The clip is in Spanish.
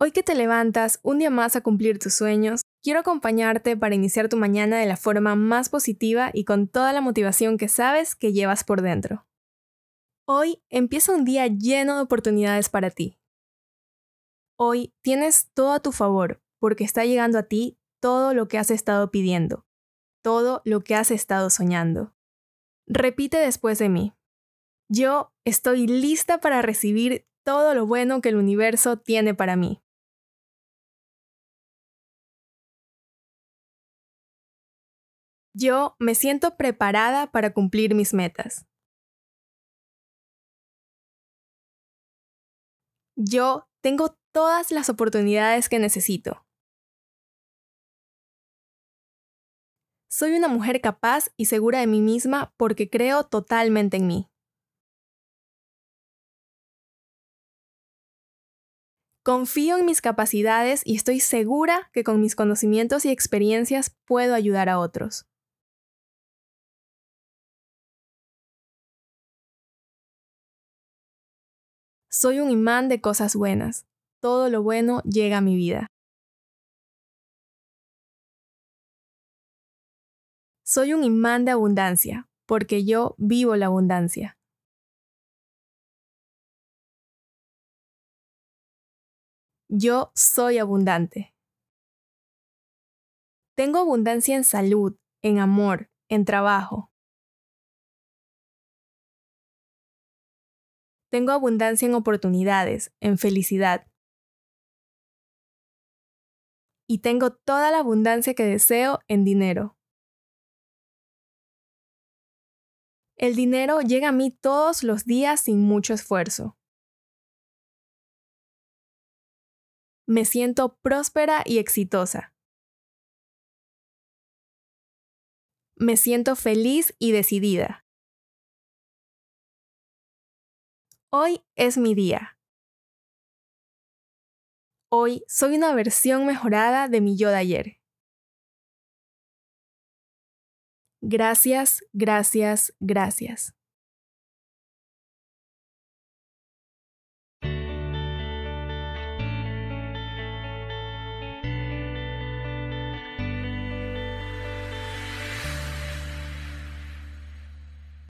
Hoy que te levantas un día más a cumplir tus sueños, quiero acompañarte para iniciar tu mañana de la forma más positiva y con toda la motivación que sabes que llevas por dentro. Hoy empieza un día lleno de oportunidades para ti. Hoy tienes todo a tu favor porque está llegando a ti todo lo que has estado pidiendo, todo lo que has estado soñando. Repite después de mí. Yo estoy lista para recibir todo lo bueno que el universo tiene para mí. Yo me siento preparada para cumplir mis metas. Yo tengo todas las oportunidades que necesito. Soy una mujer capaz y segura de mí misma porque creo totalmente en mí. Confío en mis capacidades y estoy segura que con mis conocimientos y experiencias puedo ayudar a otros. Soy un imán de cosas buenas. Todo lo bueno llega a mi vida. Soy un imán de abundancia, porque yo vivo la abundancia. Yo soy abundante. Tengo abundancia en salud, en amor, en trabajo. Tengo abundancia en oportunidades, en felicidad. Y tengo toda la abundancia que deseo en dinero. El dinero llega a mí todos los días sin mucho esfuerzo. Me siento próspera y exitosa. Me siento feliz y decidida. Hoy es mi día. Hoy soy una versión mejorada de mi yo de ayer. Gracias, gracias, gracias.